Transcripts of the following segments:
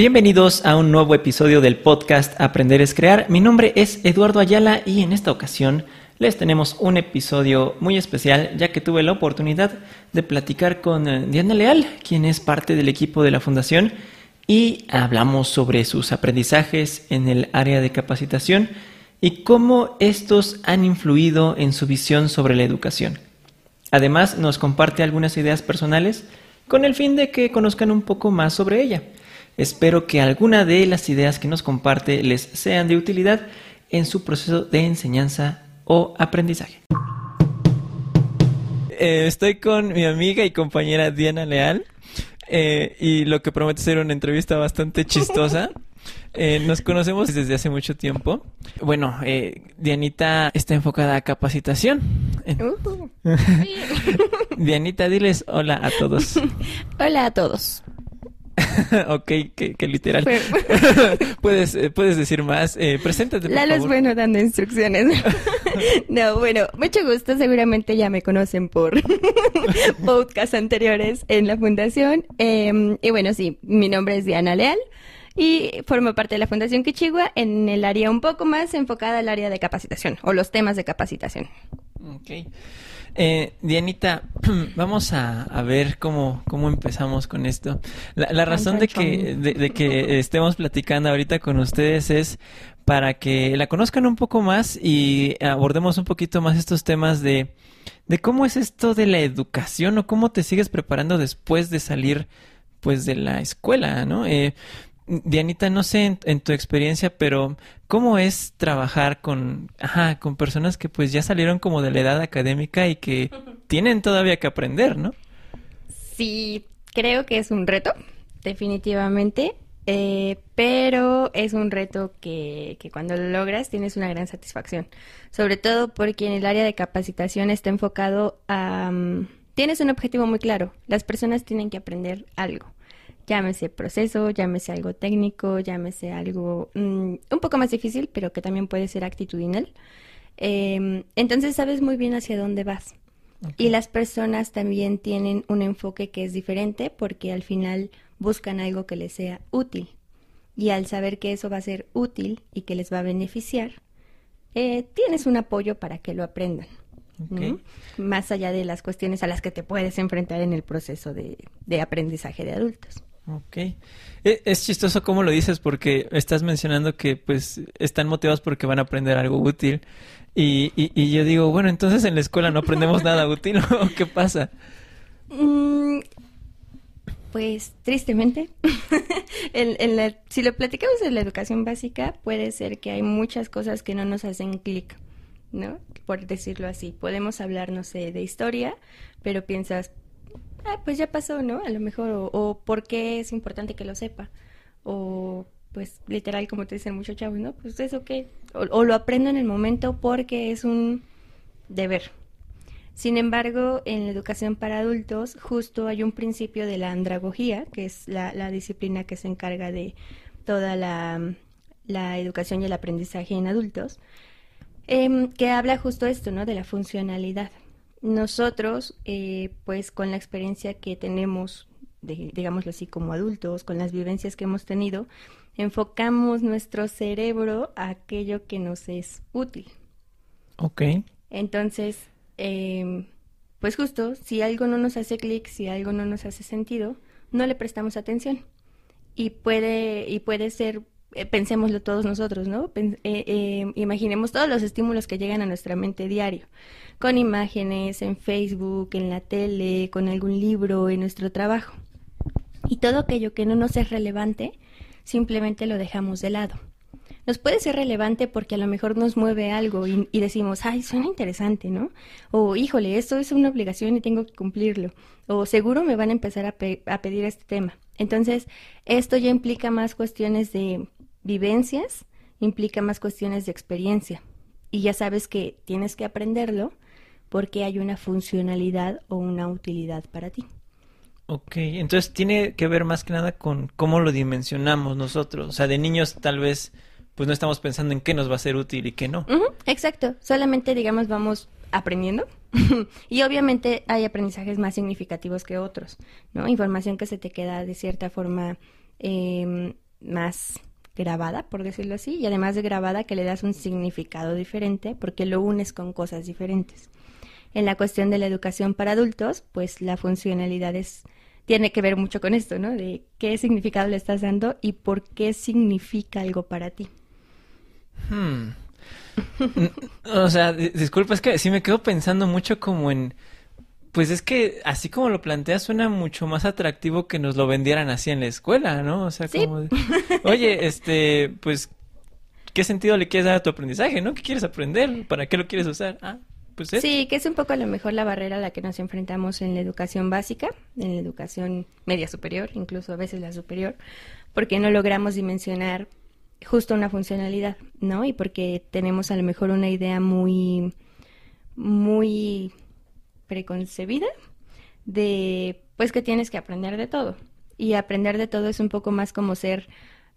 Bienvenidos a un nuevo episodio del podcast Aprender es Crear. Mi nombre es Eduardo Ayala y en esta ocasión les tenemos un episodio muy especial ya que tuve la oportunidad de platicar con eh, Diana Leal, quien es parte del equipo de la fundación y hablamos sobre sus aprendizajes en el área de capacitación y cómo estos han influido en su visión sobre la educación. Además, nos comparte algunas ideas personales con el fin de que conozcan un poco más sobre ella. Espero que alguna de las ideas que nos comparte les sean de utilidad en su proceso de enseñanza o aprendizaje. Eh, estoy con mi amiga y compañera Diana Leal eh, y lo que promete ser una entrevista bastante chistosa. Eh, nos conocemos desde hace mucho tiempo. Bueno, Dianita está enfocada a capacitación. Uh. Dianita, diles hola a todos. Hola a todos. ok, que, literal. puedes, eh, puedes decir más. Eh, preséntate, por Lalo es bueno dando instrucciones. no, bueno, mucho gusto. Seguramente ya me conocen por podcasts anteriores en la fundación. Em, y bueno, sí, mi nombre es Diana Leal y formo parte de la Fundación Quichigua en el área un poco más enfocada al área de capacitación o los temas de capacitación. Ok. Eh, Dianita, vamos a, ver cómo, cómo empezamos con esto. La, razón de que, de, que estemos platicando ahorita con ustedes es para que la conozcan un poco más y abordemos un poquito más estos temas de, de cómo es esto de la educación o cómo te sigues preparando después de salir pues de la escuela, ¿no? Eh, Dianita, no sé en, tu experiencia, pero ¿cómo es trabajar con, ajá, con personas que pues ya salieron como de la edad académica y que tienen todavía que aprender, ¿no? Sí, creo que es un reto, definitivamente, eh, pero es un reto que, que cuando lo logras tienes una gran satisfacción, sobre todo porque en el área de capacitación está enfocado a... Mm, tienes un objetivo muy claro, las personas tienen que aprender algo llámese proceso, llámese algo técnico, llámese algo mm, un poco más difícil, pero que también puede ser actitudinal. Em, entonces sabes muy bien hacia dónde vas. Y las personas también tienen un enfoque que es diferente porque al final buscan algo que les sea útil. Y al saber que eso va a ser útil y que les va a beneficiar, eh, tienes un apoyo para que lo aprendan. Más allá de las cuestiones a las que te puedes enfrentar en el proceso de aprendizaje de adultos. Ok. E, es chistoso cómo lo dices porque estás mencionando que pues están motivados porque van a aprender algo útil y, y, yo digo, bueno, entonces en la escuela no aprendemos nada útil o qué pasa? Mm, pues tristemente, en, si lo platicamos en la educación básica, puede ser que hay muchas cosas que no nos hacen clic, ¿no? Por decirlo así. Podemos hablar, no sé, de historia, pero piensas, ah, pues ya pasó, ¿no? A lo mejor, o, por qué es importante que lo sepa, o pues literal, como te dicen muchos chavos, ¿no? Pues eso que, o, lo aprendo en el momento porque es un deber. Sin embargo, en la educación para adultos, justo hay un principio de la andragogía, que es la, disciplina que se encarga de toda la, educación y el aprendizaje en adultos, em, que habla justo esto, ¿no? De la funcionalidad. Nosotros, eh, pues con la experiencia que tenemos, digámoslo así, como adultos, con las vivencias que hemos tenido, enfocamos nuestro cerebro a aquello que nos es útil. Ok. Entonces, em, pues justo, si algo no nos hace clic, si algo no nos hace sentido, no le prestamos atención. Y puede, y puede ser eh, pensémoslo todos nosotros, ¿no? Eh, eh, imaginemos todos los estímulos que llegan a nuestra mente diario, con imágenes, en Facebook, en la tele, con algún libro, en nuestro trabajo. Y todo aquello que no nos es relevante, simplemente lo dejamos de lado. Nos puede ser relevante porque a lo mejor nos mueve algo y, decimos, ay, suena interesante, ¿no? O, híjole, esto es una obligación y tengo que cumplirlo. O seguro me van a empezar a pedir este tema. Entonces, esto ya implica más cuestiones de vivencias implica más cuestiones de experiencia y ya sabes que tienes que aprenderlo porque hay una funcionalidad o una utilidad para ti. Ok, entonces tiene que ver más que nada con cómo lo dimensionamos nosotros. O sea, de niños tal vez pues no estamos pensando en qué nos va a ser útil y qué no. exacto, solamente digamos vamos aprendiendo y obviamente hay aprendizajes más significativos que otros, ¿no? Información que se te queda de cierta forma eh, más grabada, por decirlo así, y además de grabada que le das un significado diferente porque lo unes con cosas diferentes. En la cuestión de la educación para adultos, pues la funcionalidad es, tiene que ver mucho con esto, ¿no? De qué significado le estás dando y por qué significa algo para ti. Hmm. o sea, disculpa, es que sí me quedo pensando mucho como en pues es que así como lo planteas suena mucho más atractivo que nos lo vendieran así en la escuela, ¿no? O sea, como oye, este, pues ¿qué sentido le quieres dar a tu aprendizaje, no? ¿Qué quieres aprender? ¿Para qué lo quieres usar? Ah, pues Sí, que es un poco a lo mejor la barrera a la que nos enfrentamos en la educación básica, en la educación media superior, incluso a veces la superior, porque no logramos dimensionar justo una funcionalidad, ¿no? Y porque tenemos a lo mejor una idea muy muy preconcebida de pues que tienes que aprender de todo. Y aprender de todo es un poco más como ser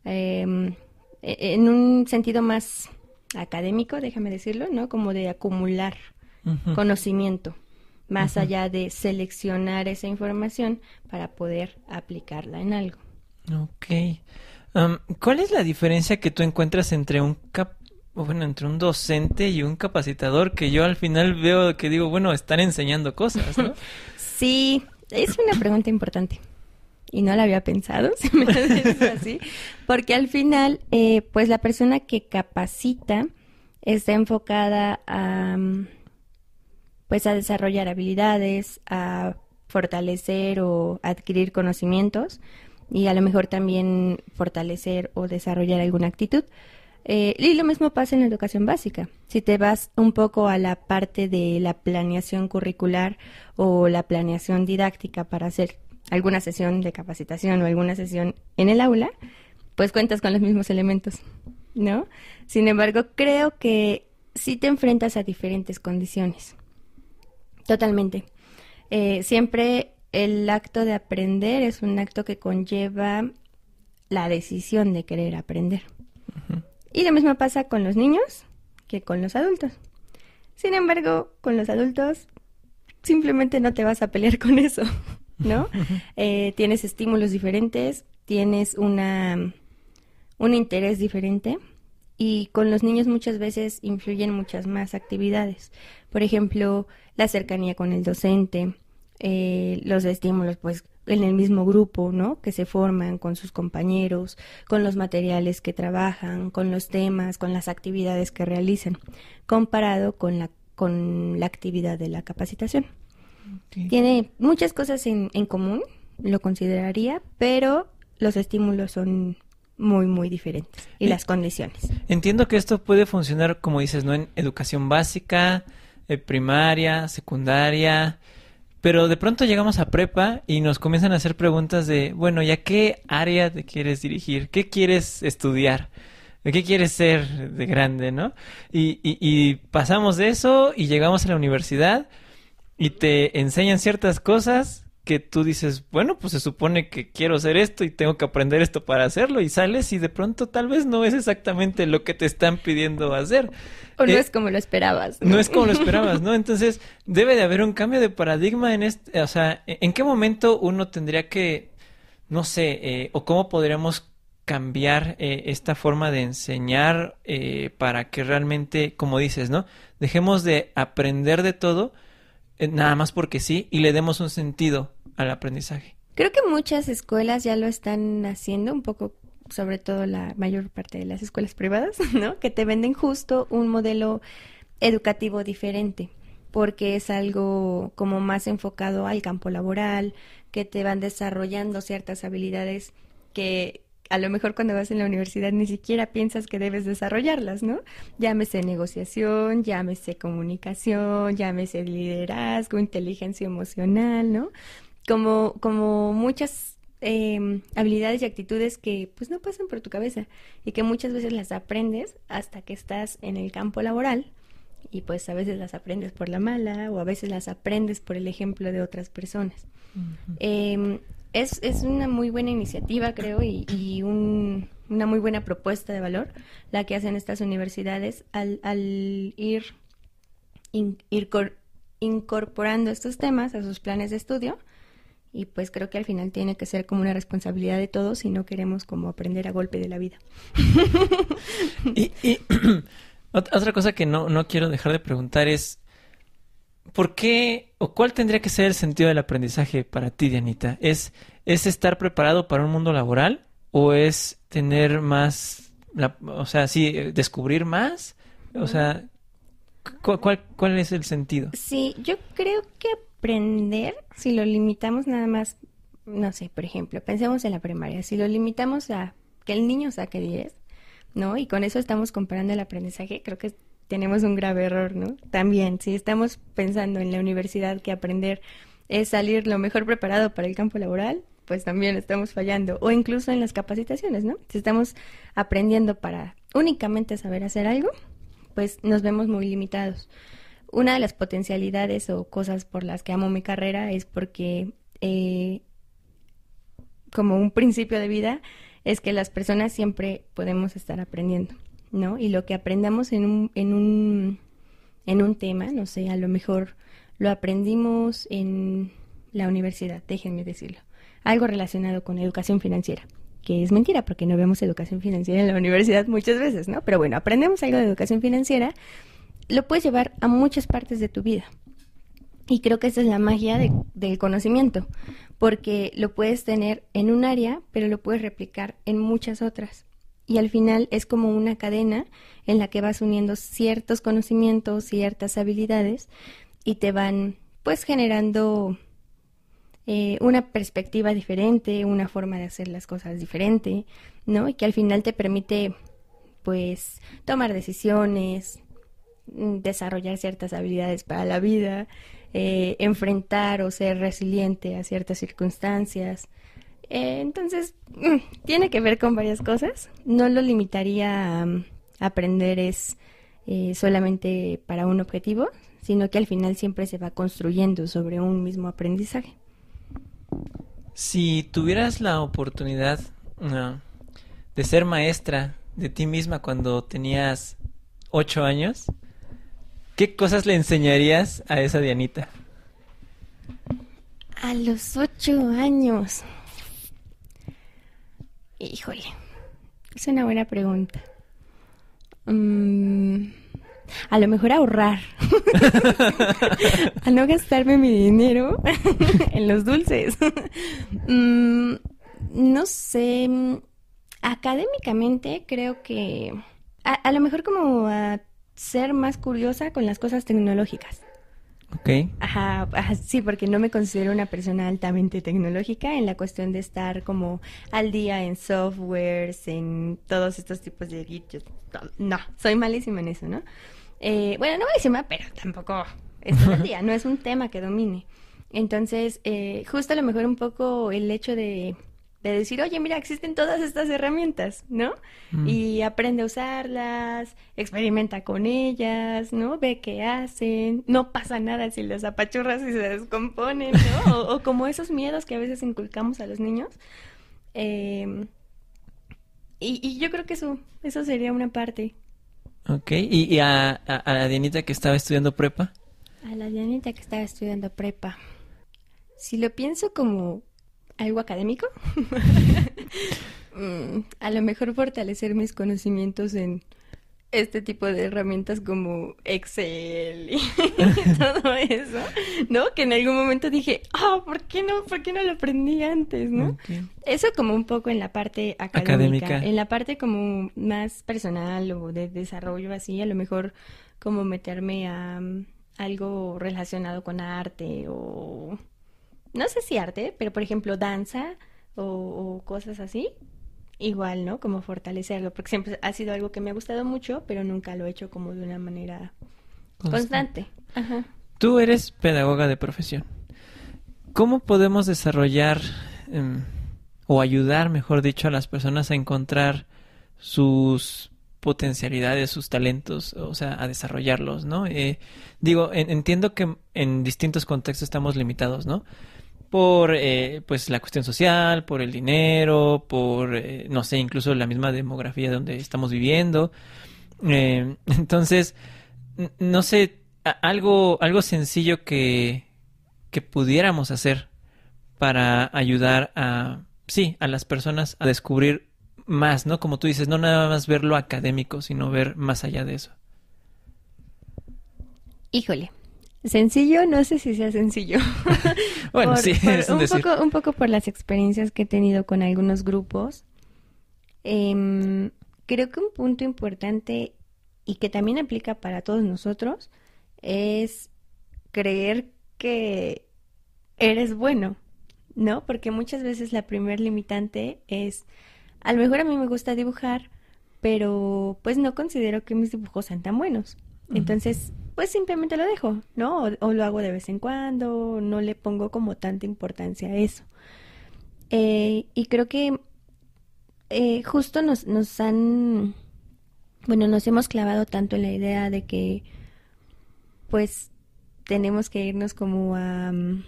em, e, en un sentido más académico, déjame decirlo, ¿no? Como de acumular conocimiento, más allá de seleccionar esa información para poder aplicarla en algo. Ok. ¿Cuál es la diferencia que tú encuentras entre un cap bueno, entre un docente y un capacitador que yo al final veo que digo, bueno, están enseñando cosas, ¿no? Sí, es una pregunta importante. Y no la había pensado, si me lo así. Porque al final, eh, pues la persona que capacita está enfocada a, pues a desarrollar habilidades, a fortalecer o adquirir conocimientos y a lo mejor también fortalecer o desarrollar alguna actitud. Eh, y lo mismo pasa en la educación básica. Si te vas un poco a la parte de la planeación curricular o la planeación didáctica para hacer alguna sesión de capacitación o alguna sesión en el aula, pues cuentas con los mismos elementos, ¿no? Sin embargo, creo que sí te enfrentas a diferentes condiciones. Totalmente. Eh, siempre el acto de aprender es un acto que conlleva la decisión de querer aprender. Y lo mismo pasa con los niños que con los adultos. Sin embargo, con los adultos simplemente no te vas a pelear con eso, ¿no? Eh, tienes estímulos diferentes, tienes una, un interés diferente y con los niños muchas veces influyen muchas más actividades. Por ejemplo, la cercanía con el docente, eh, los estímulos, pues en el mismo grupo, ¿no? Que se forman con sus compañeros, con los materiales que trabajan, con los temas, con las actividades que realizan, comparado con la, con la actividad de la capacitación. Tiene muchas cosas en, en común, lo consideraría, pero los estímulos son muy, muy diferentes y las condiciones. Entiendo que esto puede funcionar, como dices, ¿no? En educación básica, eh, primaria, secundaria, pero de pronto llegamos a prepa y nos comienzan a hacer preguntas de, bueno, ¿ya qué área te quieres dirigir? ¿Qué quieres estudiar? ¿De qué quieres ser de grande, no? Y, y, y pasamos de eso y llegamos a la universidad y te enseñan ciertas cosas que tú dices, bueno, pues se supone que quiero hacer esto y tengo que aprender esto para hacerlo y sales y de pronto tal vez no es exactamente lo que te están pidiendo hacer. O no eh, es como lo esperabas. ¿no? es como lo esperabas, ¿no? Entonces debe de haber un cambio de paradigma en este, o sea, ¿en qué momento uno tendría que, no sé, eh, o cómo podríamos cambiar eh, esta forma de enseñar para que realmente, como dices, ¿no? Dejemos de aprender de todo eh, nada más porque sí y le demos un sentido al aprendizaje. Creo que muchas escuelas ya lo están haciendo un poco sobre todo la mayor parte de las escuelas privadas, ¿no? Que te venden justo un modelo educativo diferente, porque es algo como más enfocado al campo laboral, que te van desarrollando ciertas habilidades que a lo mejor cuando vas en la universidad ni siquiera piensas que debes desarrollarlas, ¿no? Llámese negociación, llámese comunicación, llámese liderazgo, inteligencia emocional, ¿no? Como, como muchas em, habilidades y actitudes que pues no pasan por tu cabeza y que muchas veces las aprendes hasta que estás en el campo laboral y pues a veces las aprendes por la mala o a veces las aprendes por el ejemplo de otras personas es, es una muy buena iniciativa, creo, y, y un, una muy buena propuesta de valor la que hacen estas universidades al, al ir, ir incorporando estos temas a sus planes de estudio Y pues creo que al final tiene que ser como una responsabilidad de todos si no queremos como aprender a golpe de la vida. y, otra cosa que no, no quiero dejar de preguntar es, ¿por qué o cuál tendría que ser el sentido del aprendizaje para ti, Dianita? ¿Es, es estar preparado para un mundo laboral o es tener más, o sea, sí, descubrir más? O sea, ¿cuál, ¿cuál es el sentido? Sí, yo creo que aprender, si lo limitamos nada más, no sé, por ejemplo, pensemos en la primaria, si lo limitamos a que el niño saque 10, ¿no? Y con eso estamos comparando el aprendizaje, creo que tenemos un grave error, ¿no? También, si estamos pensando en la universidad que aprender es salir lo mejor preparado para el campo laboral, pues también estamos fallando. O incluso en las capacitaciones, ¿no? Si estamos aprendiendo para únicamente saber hacer algo, pues nos vemos muy limitados. Una de las potencialidades o cosas por las que amo mi carrera es porque eh, como un principio de vida es que las personas siempre podemos estar aprendiendo, ¿no? Y lo que aprendamos en un, en un, en un tema, no sé, a lo mejor lo aprendimos en la universidad, déjenme decirlo, algo relacionado con educación financiera, que es mentira porque no vemos educación financiera en la universidad muchas veces, ¿no? Pero bueno, aprendemos algo de educación financiera, lo puedes llevar a muchas partes de tu vida. Y creo que esa es la magia del conocimiento, porque lo puedes tener en un área, pero lo puedes replicar en muchas otras. Y al final es como una cadena en la que vas uniendo ciertos conocimientos, ciertas habilidades y te van pues generando eh, una perspectiva diferente, una forma de hacer las cosas diferente, ¿no? Y que al final te permite pues tomar decisiones, mm, desarrollar ciertas habilidades para la vida, eh, enfrentar o ser resiliente a ciertas circunstancias. Eh, entonces, mm, tiene que ver con varias cosas. No lo limitaría a mm, aprender es eh, solamente para un objetivo, sino que al final siempre se va construyendo sobre un mismo aprendizaje. Si tuvieras la oportunidad de ser maestra de ti misma cuando tenías ocho años, ¿Qué cosas le enseñarías a esa Dianita? A los ocho años. Híjole, es una buena pregunta. Mm, a lo mejor ahorrar. a no gastarme mi dinero en los dulces. Mm, no sé. Académicamente creo que a, a, lo mejor como a ser más curiosa con las cosas tecnológicas. Ok. Ajá, sí, porque no me considero una persona altamente tecnológica en la cuestión de estar como al día en softwares, en todos estos tipos de gadgets. No, soy malísima en eso, ¿no? Eh, bueno, no malísima, pero tampoco es al día, no es un tema que domine. Entonces, eh, justo a lo mejor un poco el hecho de de decir, oye, mira, existen todas estas herramientas, ¿no? Mm. Y aprende a usarlas, experimenta con ellas, ¿no? Ve qué hacen, no pasa nada si las apachurras y se descomponen, ¿no? o, como esos miedos que a veces inculcamos a los niños. Em, y, yo creo que eso, eso sería una parte. Ok, ¿y, a, a la Dianita que estaba estudiando prepa? A la Dianita que estaba estudiando prepa. Si lo pienso como algo académico. Mm, a lo mejor fortalecer mis conocimientos en este tipo de herramientas como Excel y todo eso, ¿no? Que en algún momento dije, ah, ¿por qué no? ¿Por qué no lo aprendí antes, no? Eso como un poco en la parte académica. En la parte como más personal o de desarrollo así, a lo mejor como meterme a mm, algo relacionado con arte o no sé si arte, pero por ejemplo danza o, cosas así, igual, ¿no? Como fortalecerlo, porque siempre ha sido algo que me ha gustado mucho, pero nunca lo he hecho como de una manera constante. Ajá. Tú eres pedagoga de profesión. ¿Cómo podemos desarrollar em, o ayudar, mejor dicho, a las personas a encontrar sus potencialidades, sus talentos, o sea, a desarrollarlos, ¿no? Eh, digo, entiendo que en distintos contextos estamos limitados, ¿no? Por eh, pues la cuestión social, por el dinero, por eh, no sé, incluso la misma demografía donde estamos viviendo. Eh, entonces, no sé, algo, algo sencillo que, que pudiéramos hacer para ayudar a, sí, a las personas a descubrir más, ¿no? Como tú dices, no nada más ver lo académico, sino ver más allá de eso. Híjole, sencillo, no sé si sea sencillo. bueno, sí, es un, poco, un poco por las experiencias que he tenido con algunos grupos. Em, creo que un punto importante y que también aplica para todos nosotros es creer que eres bueno, ¿no? Porque muchas veces la primer limitante es, a lo mejor a mí me gusta dibujar, pero pues no considero que mis dibujos sean tan buenos. Entonces, pues simplemente lo dejo, ¿no? O, lo hago de vez en cuando, no le pongo como tanta importancia a eso. Eh, y creo que eh, justo nos, nos han, bueno, nos hemos clavado tanto en la idea de que, pues, tenemos que irnos como a, mm,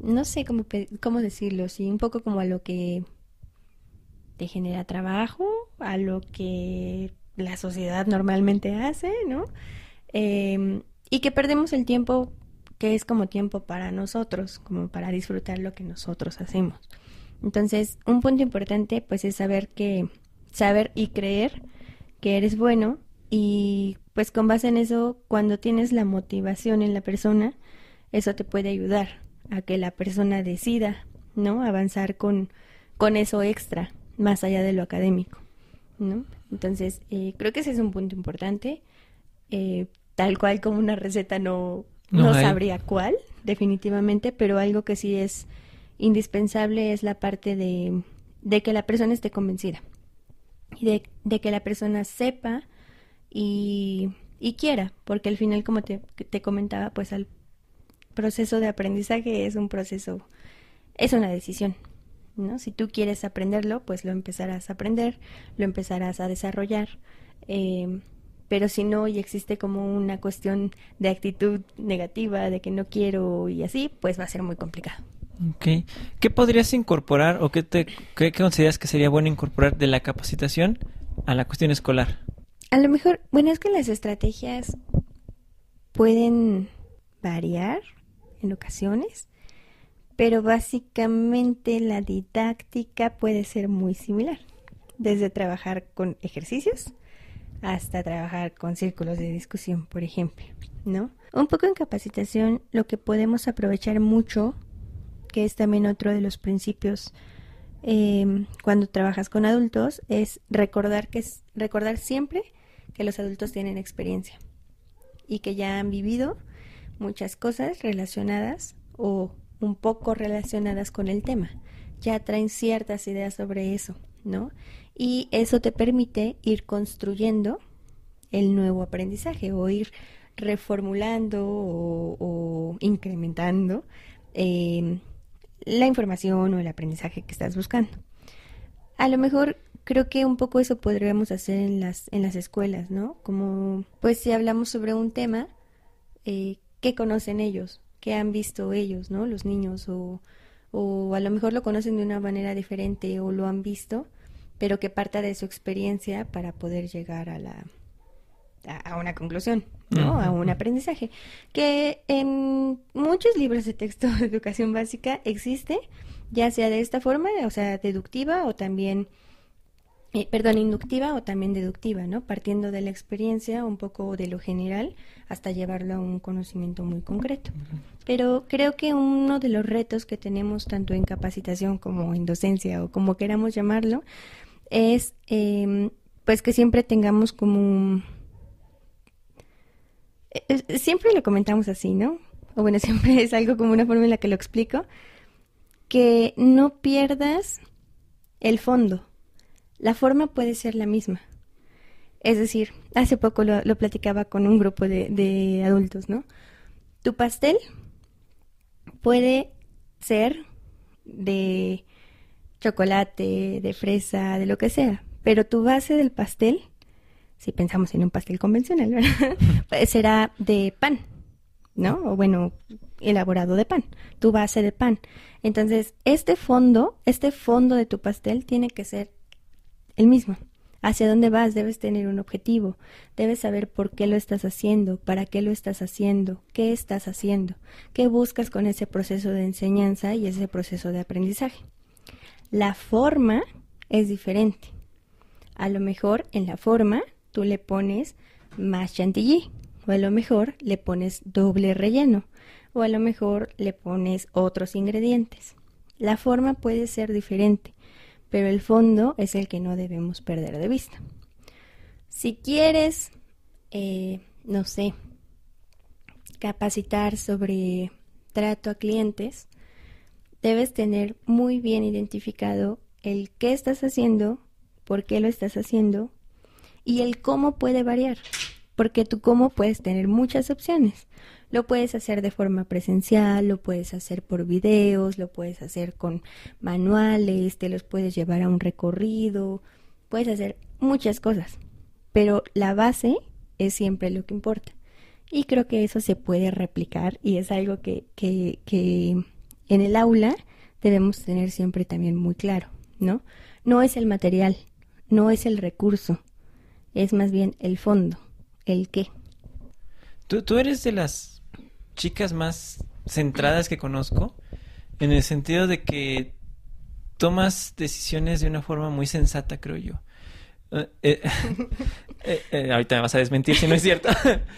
no sé cómo, cómo decirlo, sí, un poco como a lo que te genera trabajo, a lo que la sociedad normalmente hace, ¿no? Em, y que perdemos el tiempo que es como tiempo para nosotros, como para disfrutar lo que nosotros hacemos. Entonces, un punto importante pues es saber que, saber y creer que eres bueno y pues con base en eso, cuando tienes la motivación en la persona, eso te puede ayudar a que la persona decida, ¿no? Avanzar con, con eso extra, más allá de lo académico, ¿no? Entonces, eh, creo que ese es un punto importante. Eh, tal cual como una receta no, no, sabría cuál, definitivamente, pero algo que sí es indispensable es la parte de, de que la persona esté convencida y de, de que la persona sepa y, y, quiera, porque al final, como te, te comentaba, pues el proceso de aprendizaje es un proceso, es una decisión. ¿No? Si tú quieres aprenderlo, pues lo empezarás a aprender, lo empezarás a desarrollar. Eh, pero si no y existe como una cuestión de actitud negativa, de que no quiero y así, pues va a ser muy complicado. Ok. ¿Qué podrías incorporar o qué, te, qué, consideras que sería bueno incorporar de la capacitación a la cuestión escolar? A lo mejor, bueno, es que las estrategias pueden variar en ocasiones, pero básicamente la didáctica puede ser muy similar, desde trabajar con ejercicios hasta trabajar con círculos de discusión, por ejemplo, ¿no? Un poco en capacitación lo que podemos aprovechar mucho que es también otro de los principios em, cuando trabajas con adultos, es recordar que es recordar siempre que los adultos tienen experiencia y que ya han vivido muchas cosas relacionadas o un poco relacionadas con el tema. Ya traen ciertas ideas sobre eso, ¿no? Y eso te permite ir construyendo el nuevo aprendizaje o ir reformulando o, incrementando em, la información o el aprendizaje que estás buscando. A lo mejor creo que un poco eso podríamos hacer en las, en las escuelas, ¿no? Como, pues si hablamos sobre un tema, eh, ¿qué conocen ellos? ¿Qué han visto ellos, ¿no? Los niños o, o a lo mejor lo conocen de una manera diferente o lo han visto, pero que parta de su experiencia para poder llegar a la, a, una conclusión, ¿no? A un aprendizaje. Que en muchos libros de texto de educación básica existe, ya sea de esta forma, o sea, deductiva o también, eh, perdón, inductiva o también deductiva, ¿no? Partiendo de la experiencia, un poco de lo general, hasta llevarlo a un conocimiento muy concreto. Pero creo que uno de los retos que tenemos tanto en capacitación como en docencia o como queramos llamarlo, es em, pues que siempre tengamos como siempre lo comentamos así, ¿no? O bueno, siempre es algo como una forma en la que lo explico, que no pierdas el fondo. La forma puede ser la misma. Es decir, hace poco lo, platicaba con un grupo de, de adultos, ¿no? Tu pastel puede ser de chocolate, de fresa, de lo que sea, pero tu base del pastel si pensamos en un pastel convencional, pues será de pan, ¿no? O bueno, elaborado de pan, tu base de pan. Entonces, este fondo, este fondo de tu pastel tiene que ser el mismo. Hacia dónde vas debes tener un objetivo, debes saber por qué lo estás haciendo, para qué lo estás haciendo, qué estás haciendo, qué buscas con ese proceso de enseñanza y ese proceso de aprendizaje. La forma es diferente. A lo mejor en la forma tú le pones más chantilly, o a lo mejor le pones doble relleno, o a lo mejor le pones otros ingredientes. La forma puede ser diferente, pero el fondo es el que no debemos perder de vista. Si quieres, eh, no sé, capacitar sobre trato a clientes, debes tener muy bien identificado el qué estás haciendo, por qué lo estás haciendo y el cómo puede variar, porque tú cómo puedes tener muchas opciones. Lo puedes hacer de forma presencial, lo puedes hacer por videos, lo puedes hacer con manuales, te los puedes llevar a un recorrido, puedes hacer muchas cosas, pero la base es siempre lo que importa. Y creo que eso se puede replicar y es algo que, que, que en el aula debemos tener siempre también muy claro, ¿no? No es el material, no es el recurso, es más bien el fondo, el qué. Tú, tú eres de las chicas más centradas que conozco, en el sentido de que tomas decisiones de una forma muy sensata, creo yo. Eh, eh, eh, ahorita me vas a desmentir si no es cierto.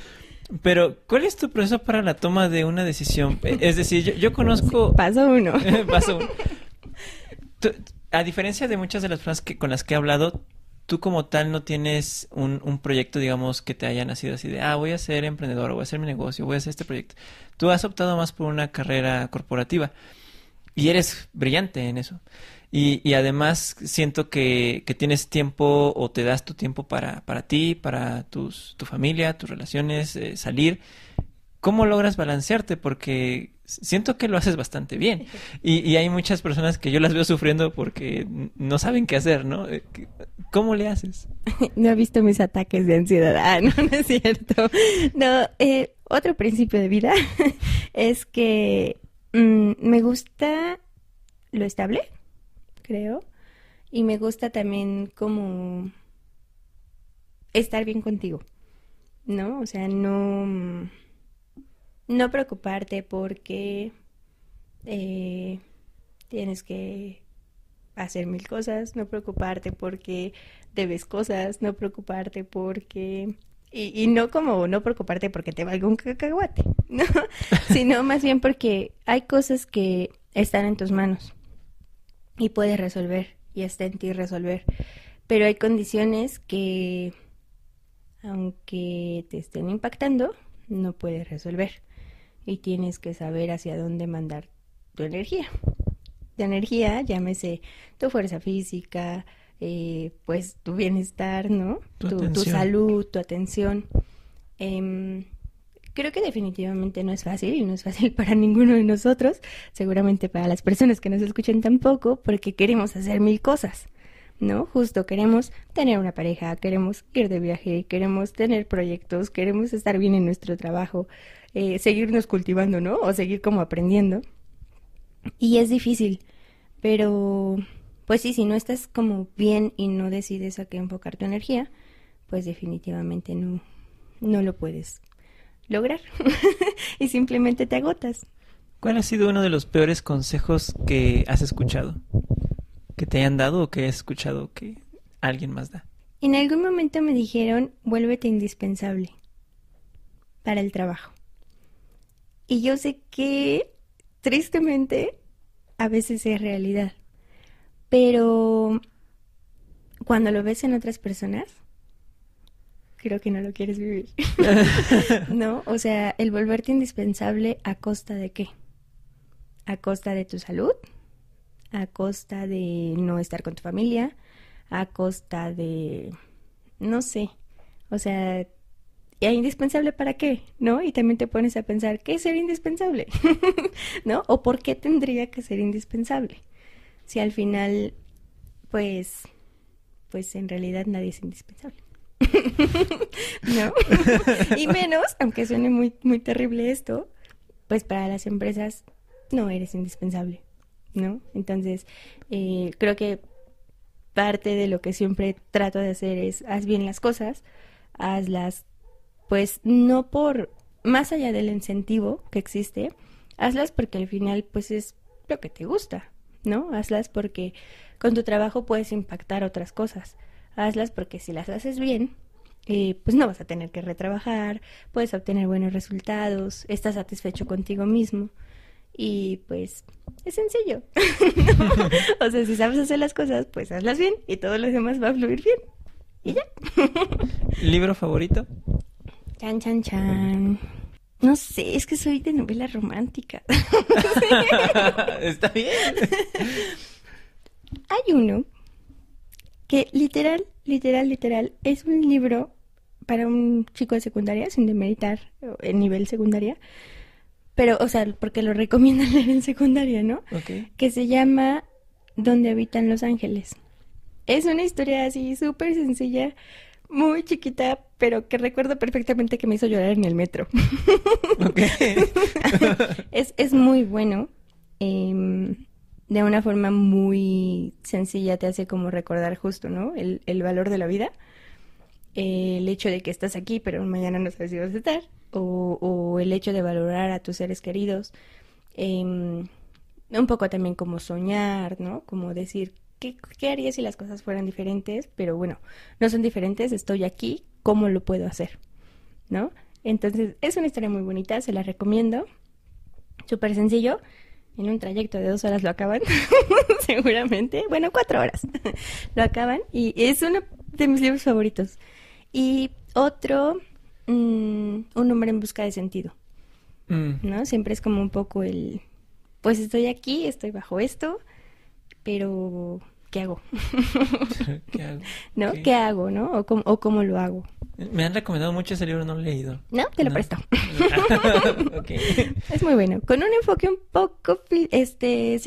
Pero, ¿cuál es tu proceso para la toma de una decisión? Es decir, yo, conozco... paso uno. paso uno. a diferencia de muchas de las personas que, con las que he hablado, tú como tal no tienes un, un, proyecto, digamos, que te haya nacido así de, ah, voy a ser emprendedor, voy a hacer mi negocio, voy a hacer este proyecto. Tú has optado más por una carrera corporativa y eres brillante en eso. Y, y además siento que, que, tienes tiempo o te das tu tiempo para, para ti, para tus, tu familia, tus relaciones, eh, salir. ¿Cómo logras balancearte? Porque siento que lo haces bastante bien. Y, hay muchas personas que yo las veo sufriendo porque no saben qué hacer, ¿no? Eh, ¿Cómo le haces? No he visto mis ataques de ansiedad. Ah, no, no es cierto. No, eh, otro principio de vida es que mm, me gusta lo estable, creo. Y me gusta también como estar bien contigo, ¿no? O sea, no no preocuparte porque eh, tienes que hacer mil cosas, no preocuparte porque debes cosas, no preocuparte porque... Y, y no como no preocuparte porque te valga un cacahuate, ¿no? sino más bien porque hay cosas que están en tus manos y puedes resolver y está en ti resolver. Pero hay condiciones que, aunque te estén impactando, no puedes resolver y tienes que saber hacia dónde mandar tu energía. Tu energía, llámese tu fuerza física, eh, pues tu bienestar, ¿no? Tu, salud, tu atención. Em, creo que definitivamente no es fácil y no es fácil para ninguno de nosotros, seguramente para las personas que nos escuchen tampoco, porque queremos hacer mil cosas. ¿No? Justo queremos tener una pareja, queremos ir de viaje, queremos tener proyectos, queremos estar bien en nuestro trabajo, eh, seguirnos cultivando, ¿no? O seguir como aprendiendo. Y es difícil, pero pues sí, si no estás como bien y no decides a qué enfocar tu energía, pues definitivamente no, no lo puedes lograr y simplemente te agotas. ¿Cuál ha sido uno de los peores consejos que has escuchado? ¿Que te hayan dado o que has escuchado que alguien más da? En algún momento me dijeron, vuélvete indispensable para el trabajo. Y yo sé que, tristemente, a veces es realidad. Pero cuando lo ves en otras personas, creo que no lo quieres vivir. ¿No? O sea, el volverte indispensable a costa de qué? A costa de tu salud, a costa de no estar con tu familia, a costa de, no sé, o sea, indispensable para qué? ¿No? Y también te pones a pensar, ¿qué es ser indispensable? ¿No? ¿O por qué tendría que ser indispensable? Si al final, pues, pues en realidad nadie es indispensable. ¿No? y menos, aunque suene muy, muy terrible esto, pues para las empresas no eres indispensable, ¿no? Entonces, eh, creo que parte de lo que siempre trato de hacer es haz bien las cosas, hazlas pues no por más allá del incentivo que existe, hazlas porque al final pues es lo que te gusta, ¿no? Hazlas porque con tu trabajo puedes impactar otras cosas. Hazlas porque si las haces bien, eh, pues no vas a tener que retrabajar, puedes obtener buenos resultados, estás satisfecho contigo mismo y pues es sencillo. O sea, si sabes hacer las cosas, pues hazlas bien y todo lo demás va a fluir bien. Y ya. ¿Libro favorito? Chan, chan, chan. No sé, es que soy de novela romántica. Está bien. Hay uno que literal, literal, literal, es un libro para un chico de secundaria, sin demeritar el nivel secundaria, pero, o sea, porque lo recomiendan leer en secundaria, ¿no? Que se llama Donde habitan los ángeles. Es una historia así súper sencilla, muy chiquita, pero que recuerdo perfectamente que me hizo llorar en el metro. Es, es muy bueno. em, de una forma muy sencilla te hace como recordar justo, ¿no? El, el valor de la vida. eh, el hecho de que estás aquí, pero mañana no sabes si vas a estar. O, el hecho de valorar a tus seres queridos. em, un poco también como soñar, ¿no? Como decir, ¿qué, ¿qué haría si las cosas fueran diferentes? Pero bueno, no son diferentes, estoy aquí, ¿cómo lo puedo hacer? ¿No? Entonces, es una historia muy bonita, se la recomiendo. Súper sencillo. En un trayecto de dos horas lo acaban, seguramente. Bueno, cuatro horas. lo acaban y es uno de mis libros favoritos. Y otro, mm, Un hombre en busca de sentido, Mm, ¿no? Siempre es como un poco el, pues estoy aquí, estoy bajo esto, pero ¿qué hago? ¿Qué hago? ¿No? ¿Qué hago, no? O cómo, o cómo lo hago. Me han recomendado mucho ese libro, no lo he leído. No, te lo No. presto. Es muy bueno. Con un enfoque un poco, este,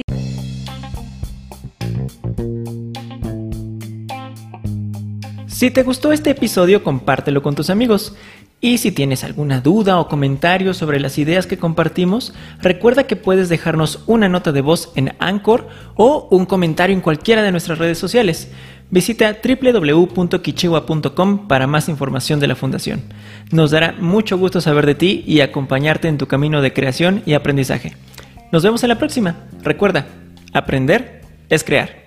Si te gustó este episodio, compártelo con tus amigos. Y si tienes alguna duda o comentario sobre las ideas que compartimos, recuerda que puedes dejarnos una nota de voz en Anchor o un comentario en cualquiera de nuestras redes sociales. Visita www.kichiwa.com para más información de la Fundación. Nos dará mucho gusto saber de ti y acompañarte en tu camino de creación y aprendizaje. Nos vemos en la próxima. Recuerda, aprender es crear.